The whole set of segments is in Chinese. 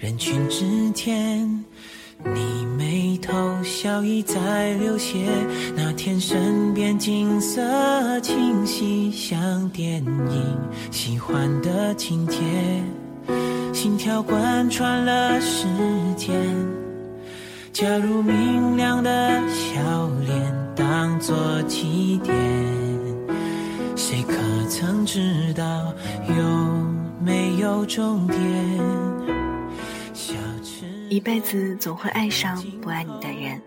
人群之间，你眉头笑意在流泻。那天身边景色清晰，像电影喜欢的情节，心跳贯穿了时间。假如明亮的笑脸当作起点，谁可曾知道有？没有终点。一辈子总会爱上不爱你的人，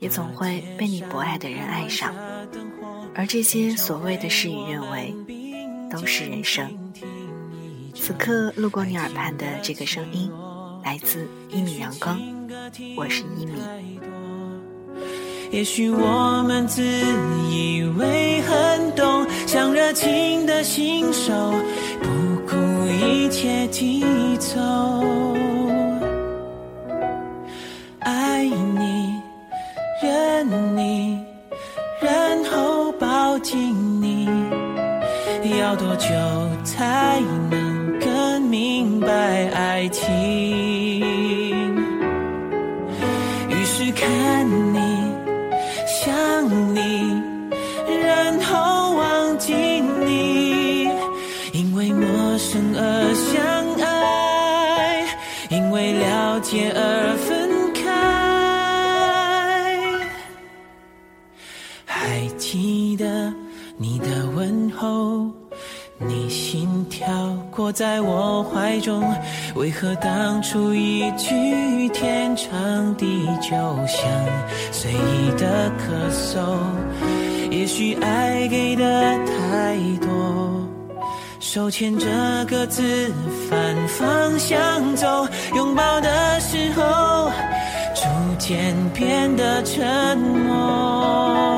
也总会被你不爱的人爱上。而这些所谓的事与愿违，都是人生。此刻路过你耳畔的这个声音，来自一米阳光，我是一米。也许我们自以为很懂，像热情的新手。不顾一切低头，要多久才能更明白爱情？于是看你，想你，然后忘记你，因为陌生而。在我怀中，为何当初一句天长地久，像随意的咳嗽？也许爱给的太多。手牵着各自反方向走，拥抱的时候逐渐变得沉默。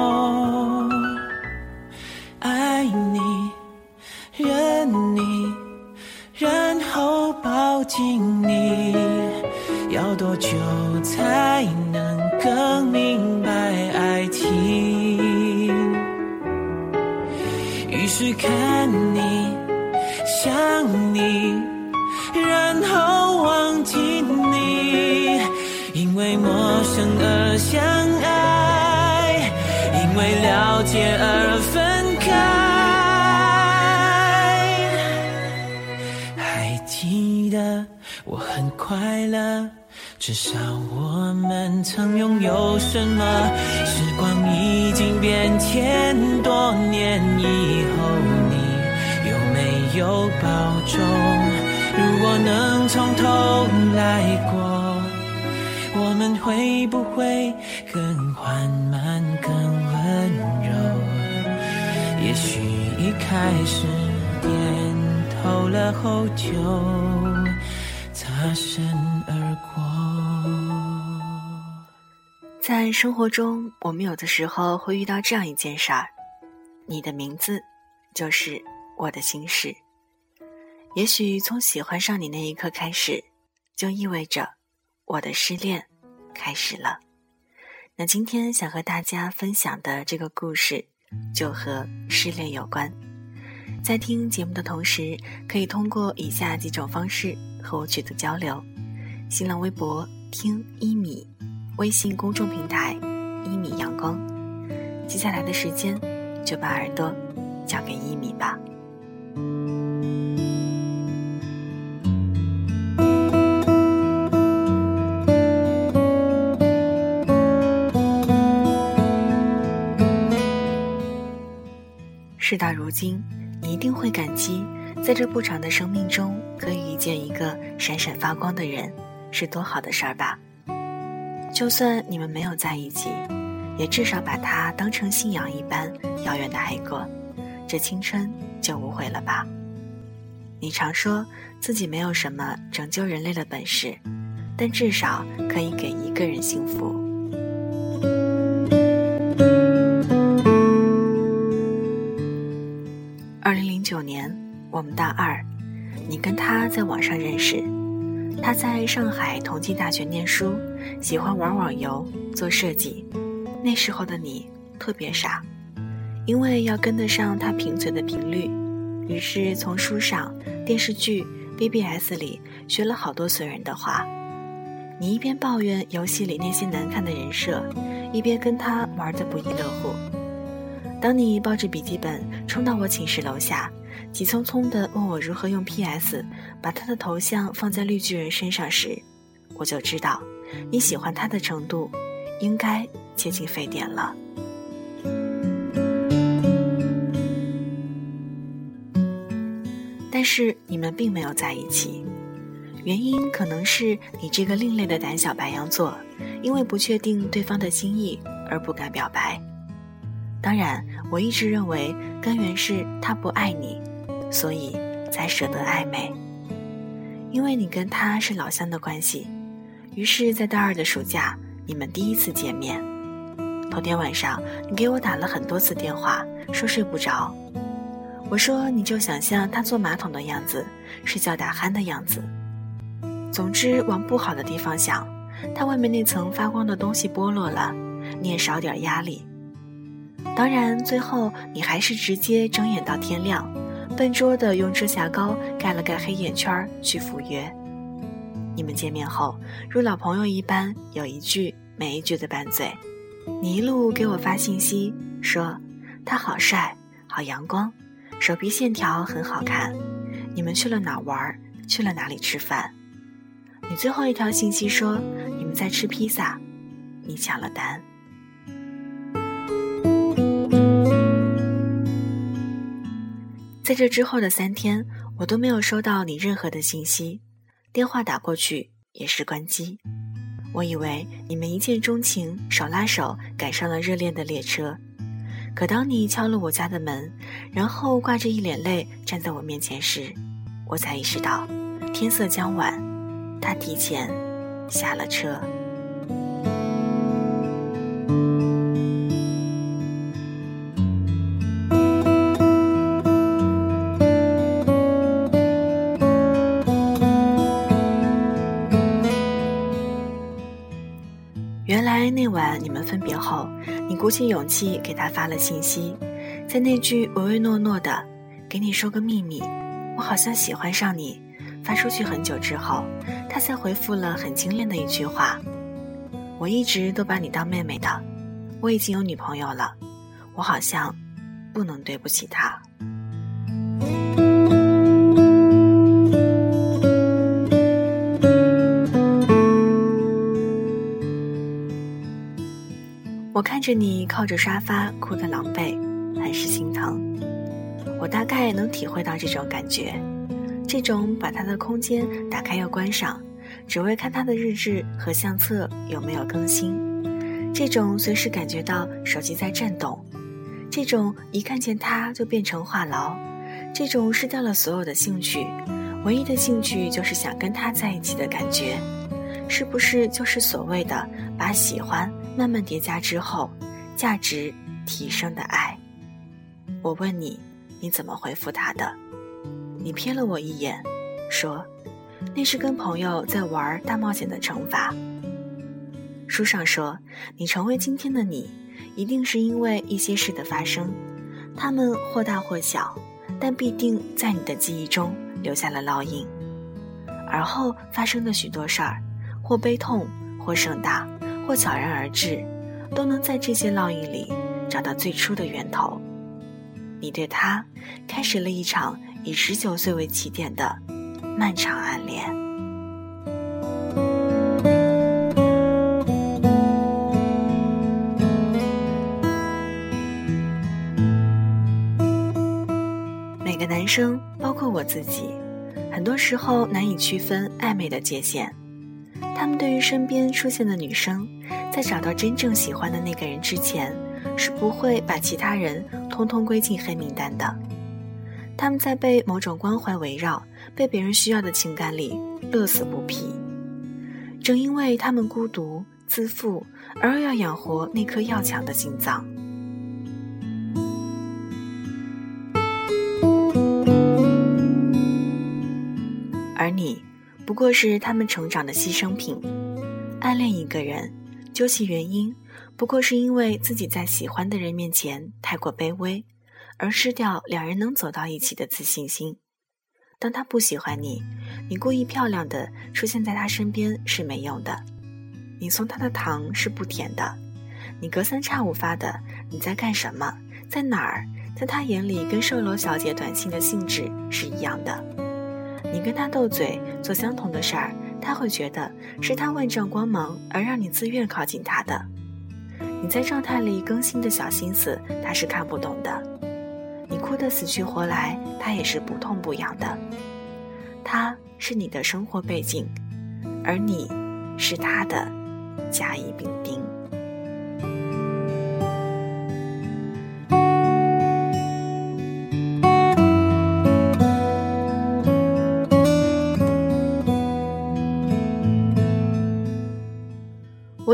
曾拥有什么？时光已经变迁，多年以后。你有没有保重。如果能从头来过，我们会不会更缓慢、更温柔？也许一开始点头了后就擦身在生活中，我们有的时候会遇到这样一件事儿：你的名字就是我的心事。也许从喜欢上你那一刻开始，就意味着我的失恋开始了。那今天想和大家分享的这个故事，就和失恋有关。在听节目的同时，可以通过以下几种方式和我取得交流：新浪微博听一米，微信公众平台一米阳光。接下来的时间，就把耳朵交给一米吧。事到如今，你一定会感激，在这不长的生命中，可以遇见一个闪闪发光的人，是多好的事儿吧？就算你们没有在一起，也至少把他当成信仰一般遥远的爱过，这青春就无悔了吧？你常说自己没有什么拯救人类的本事，但至少可以给一个人幸福。二零零九年，我们大二，你跟他在网上认识，他在上海同济大学念书，喜欢玩网游、做设计。那时候的你特别傻，因为要跟得上他贫嘴的频率。于是从书上、电视剧、BBS 里学了好多损人的话。你一边抱怨游戏里那些难看的人设，一边跟他玩得不亦乐乎。当你抱着笔记本冲到我寝室楼下，急匆匆地问我如何用 PS 把他的头像放在绿巨人身上时，我就知道你喜欢他的程度应该接近沸点了。但是你们并没有在一起，原因可能是你这个另类的胆小白羊座，因为不确定对方的心意而不敢表白。当然，我一直认为根源是他不爱你，所以才舍得暧昧。因为你跟他是老乡的关系，于是，在大二的暑假，你们第一次见面。头天晚上，你给我打了很多次电话，说睡不着。我说：“你就想象他坐马桶的样子，睡觉打鼾的样子。总之，往不好的地方想，他外面那层发光的东西剥落了，你也少点压力。当然，最后你还是直接睁眼到天亮，笨拙的用遮瑕膏盖了盖黑眼圈去赴约。你们见面后，如老朋友一般，有一句没一句的拌嘴。你一路给我发信息说他好帅，好阳光。”手臂线条很好看，你们去了哪玩？去了哪里吃饭？你最后一条信息说你们在吃披萨，你抢了单。在这之后的三天，我都没有收到你任何的信息，电话打过去也是关机。我以为你们一见钟情，手拉手赶上了热恋的列车。可当你敲了我家的门，然后挂着一脸泪站在我面前时，我才意识到，天色将晚，他提前下了车。那晚你们分别后。你鼓起勇气给他发了信息，在那句唯唯诺诺的“给你说个秘密，我好像喜欢上你”发出去很久之后，他才回复了很精炼的一句话：“我一直都把你当妹妹的，我已经有女朋友了，我好像不能对不起她。”看着你靠着沙发哭得狼狈，很是心疼。我大概能体会到这种感觉，这种把他的空间打开又关上，只为看他的日志和相册有没有更新；这种随时感觉到手机在震动；这种一看见他就变成话痨；这种失掉了所有的兴趣，唯一的兴趣就是想跟他在一起的感觉，是不是就是所谓的把喜欢？慢慢叠加之后，价值提升的爱。我问你，你怎么回复他的？你瞥了我一眼，说：“那是跟朋友在玩大冒险的惩罚。”书上说，你成为今天的你，一定是因为一些事的发生，他们或大或小，但必定在你的记忆中留下了烙印。而后发生的许多事儿，或悲痛，或盛大。或悄然而至，都能在这些烙印里找到最初的源头。你对他开始了一场以十九岁为起点的漫长暗恋。每个男生，包括我自己，很多时候难以区分暧昧的界限。他们对于身边出现的女生，在找到真正喜欢的那个人之前，是不会把其他人通通归进黑名单的。他们在被某种关怀围绕、被别人需要的情感里乐此不疲。正因为他们孤独、自负，而又要养活那颗要强的心脏。而你，不过是他们成长的牺牲品。暗恋一个人，究其原因，不过是因为自己在喜欢的人面前太过卑微，而失掉两人能走到一起的自信心。当他不喜欢你，你故意漂亮的出现在他身边是没用的。你送他的糖是不甜的。你隔三差五发的你在干什么，在哪儿，在他眼里跟售楼小姐短信的性质是一样的。你跟他斗嘴，做相同的事儿，他会觉得是他万丈光芒而让你自愿靠近他的。你在状态里更新的小心思，他是看不懂的。你哭得死去活来，他也是不痛不痒的。他是你的生活背景，而你是他的甲乙丙丁。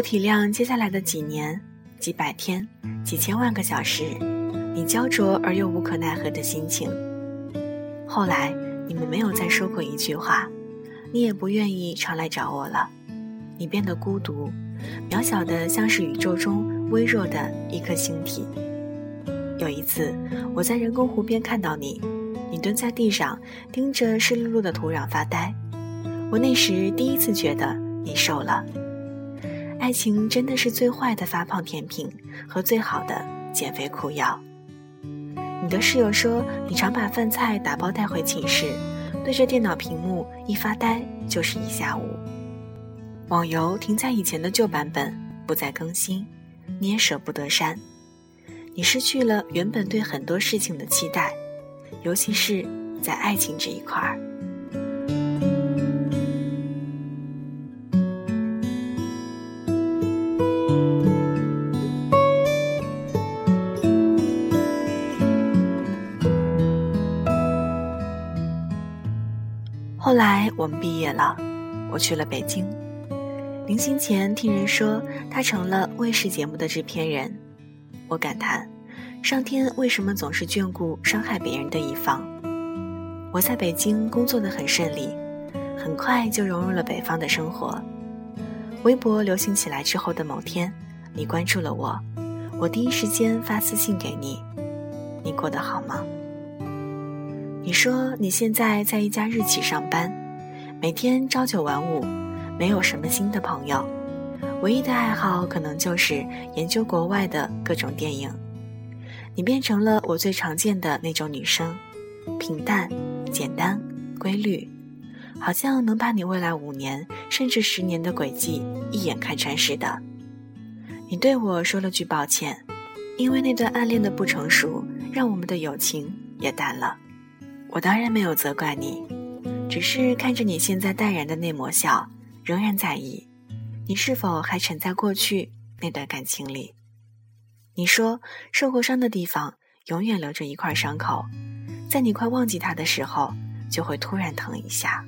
体谅接下来的几年、几百天、几千万个小时，你焦灼而又无可奈何的心情。后来你们没有再说过一句话，你也不愿意常来找我了。你变得孤独，渺小的像是宇宙中微弱的一颗星体。有一次，我在人工湖边看到你，你蹲在地上盯着湿漉漉的土壤发呆。我那时第一次觉得你瘦了。爱情真的是最坏的发胖甜品和最好的减肥苦药。你的室友说，你常把饭菜打包带回寝室，对着电脑屏幕一发呆就是一下午。网游停在以前的旧版本，不再更新，你也舍不得删。你失去了原本对很多事情的期待，尤其是在爱情这一块儿。后来我们毕业了，我去了北京。临行前听人说他成了卫视节目的制片人，我感叹，上天为什么总是眷顾伤害别人的一方？我在北京工作的很顺利，很快就融入了北方的生活。微博流行起来之后的某天，你关注了我，我第一时间发私信给你，你过得好吗？你说你现在在一家日企上班，每天朝九晚五，没有什么新的朋友，唯一的爱好可能就是研究国外的各种电影。你变成了我最常见的那种女生，平淡、简单、规律，好像能把你未来五年甚至十年的轨迹一眼看穿似的。你对我说了句抱歉，因为那段暗恋的不成熟，让我们的友情也淡了。我当然没有责怪你，只是看着你现在淡然的那抹笑，仍然在意，你是否还沉在过去那段感情里？你说受过伤的地方永远留着一块伤口，在你快忘记它的时候，就会突然疼一下。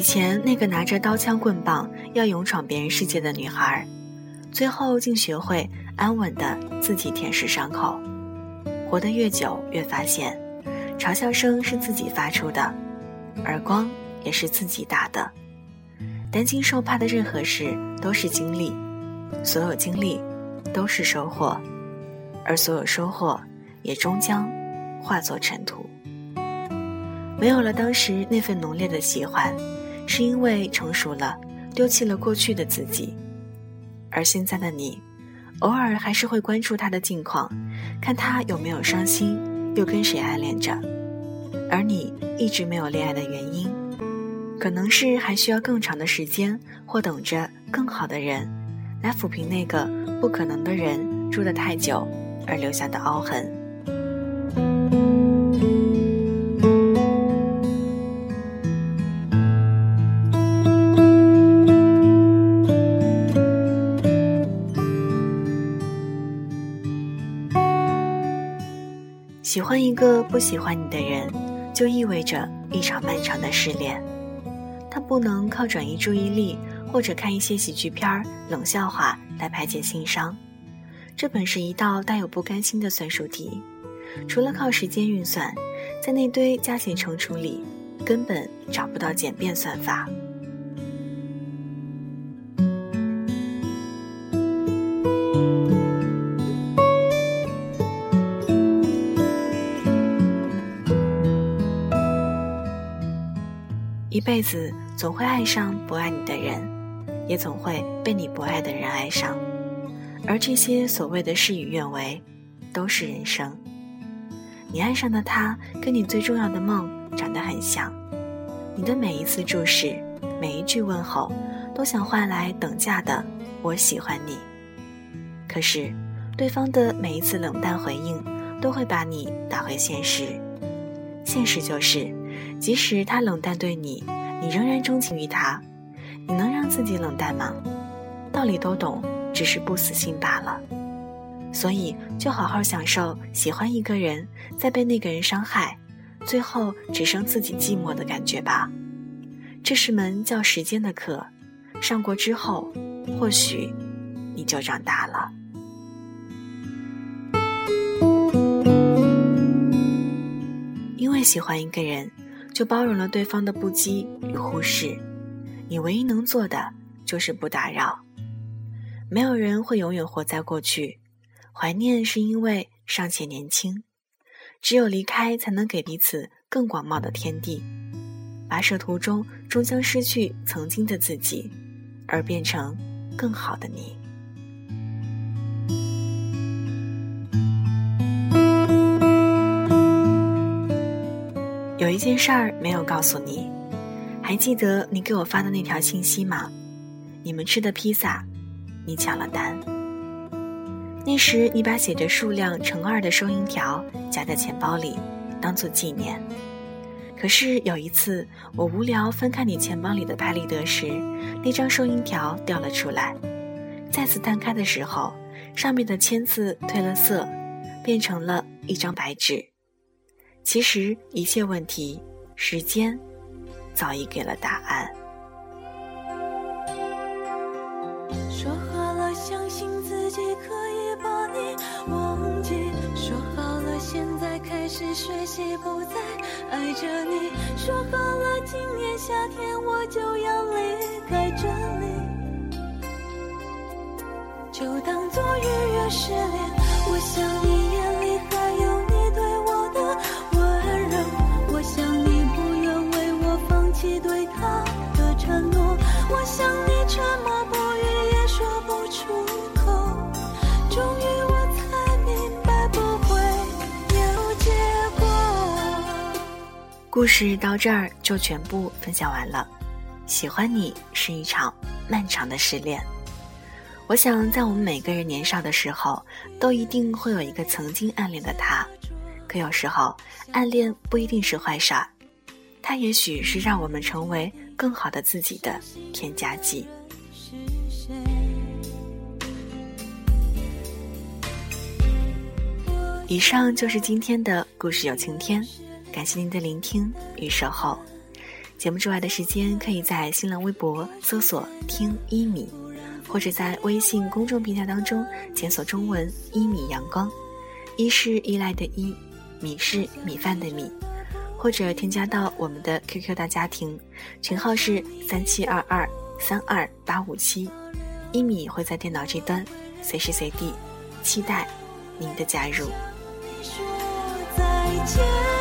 以前那个拿着刀枪棍棒要勇闯别人世界的女孩，最后竟学会安稳的自己舔舐伤口。活得越久，越发现，嘲笑声是自己发出的，耳光也是自己打的。担惊受怕的任何事都是经历，所有经历都是收获，而所有收获也终将化作尘土。没有了当时那份浓烈的喜欢。是因为成熟了，丢弃了过去的自己，而现在的你，偶尔还是会关注他的近况，看他有没有伤心，又跟谁暗恋着。而你一直没有恋爱的原因，可能是还需要更长的时间，或等着更好的人，来抚平那个不可能的人住得太久而留下的凹痕。欢一个不喜欢你的人，就意味着一场漫长的失恋。他不能靠转移注意力或者看一些喜剧片、冷笑话来排解心伤。这本是一道带有不甘心的算术题，除了靠时间运算，在那堆加减乘除里，根本找不到简便算法。一辈子总会爱上不爱你的人，也总会被你不爱的人爱上，而这些所谓的事与愿违，都是人生。你爱上的他，跟你最重要的梦长得很像，你的每一次注视，每一句问候，都想换来等价的“我喜欢你”。可是，对方的每一次冷淡回应，都会把你打回现实。现实就是。即使他冷淡对你，你仍然钟情于他。你能让自己冷淡吗？道理都懂，只是不死心罢了。所以，就好好享受喜欢一个人，再被那个人伤害，最后只剩自己寂寞的感觉吧。这是门叫时间的课，上过之后，或许你就长大了。因为喜欢一个人。就包容了对方的不羁与忽视，你唯一能做的就是不打扰。没有人会永远活在过去，怀念是因为尚且年轻，只有离开才能给彼此更广袤的天地。跋涉途中终将失去曾经的自己，而变成更好的你。有一件事儿没有告诉你，还记得你给我发的那条信息吗？你们吃的披萨，你抢了单。那时你把写着数量乘二的收银条夹在钱包里，当做纪念。可是有一次我无聊翻看你钱包里的拍立得时，那张收银条掉了出来。再次摊开的时候，上面的签字褪了色，变成了一张白纸。其实一切问题，时间早已给了答案。说好了，相信自己可以把你忘记。说好了，现在开始学习不再爱着你。说好了，今年夏天我就要离开这里，就当做预约失恋。我想你故事到这儿就全部分享完了。喜欢你是一场漫长的失恋。我想，在我们每个人年少的时候，都一定会有一个曾经暗恋的他。可有时候，暗恋不一定是坏事儿。它也许是让我们成为更好的自己的添加剂。以上就是今天的故事有晴天，感谢您的聆听与守候。节目之外的时间，可以在新浪微博搜索“听一米”，或者在微信公众平台当中检索中文“一米阳光”，一是依赖的依，米是米饭的米。或者添加到我们的 QQ 大家庭，群号是三七二二三二八五七，一米会在电脑这端，随时随地，期待您的加入。说再见。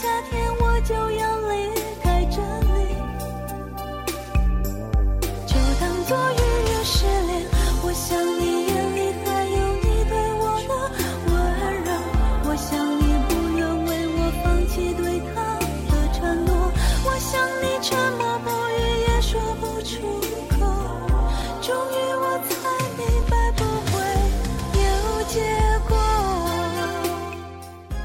夏天。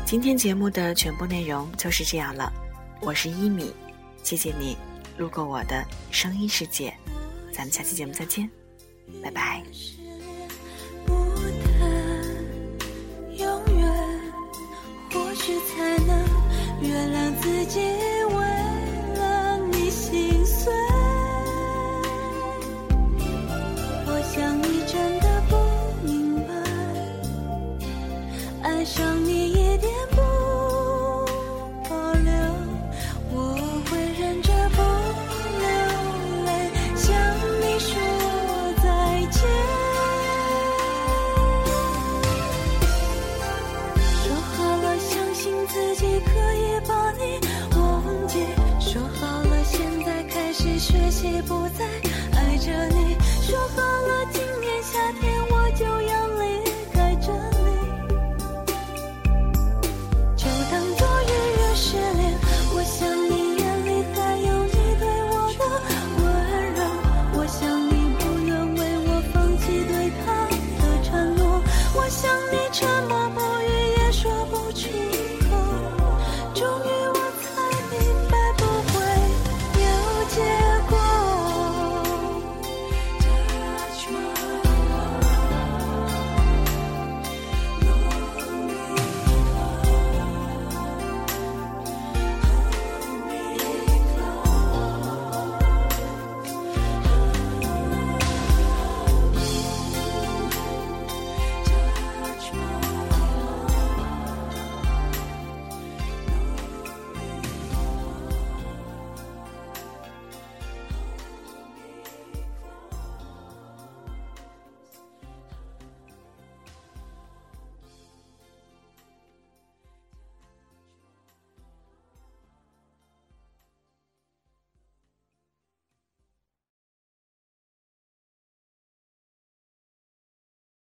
今天节目的全部内容就是这样了，我是一米，谢谢你路过我的声音世界，咱们下期节目再见，拜拜。永远，或许才能原谅自己。已不在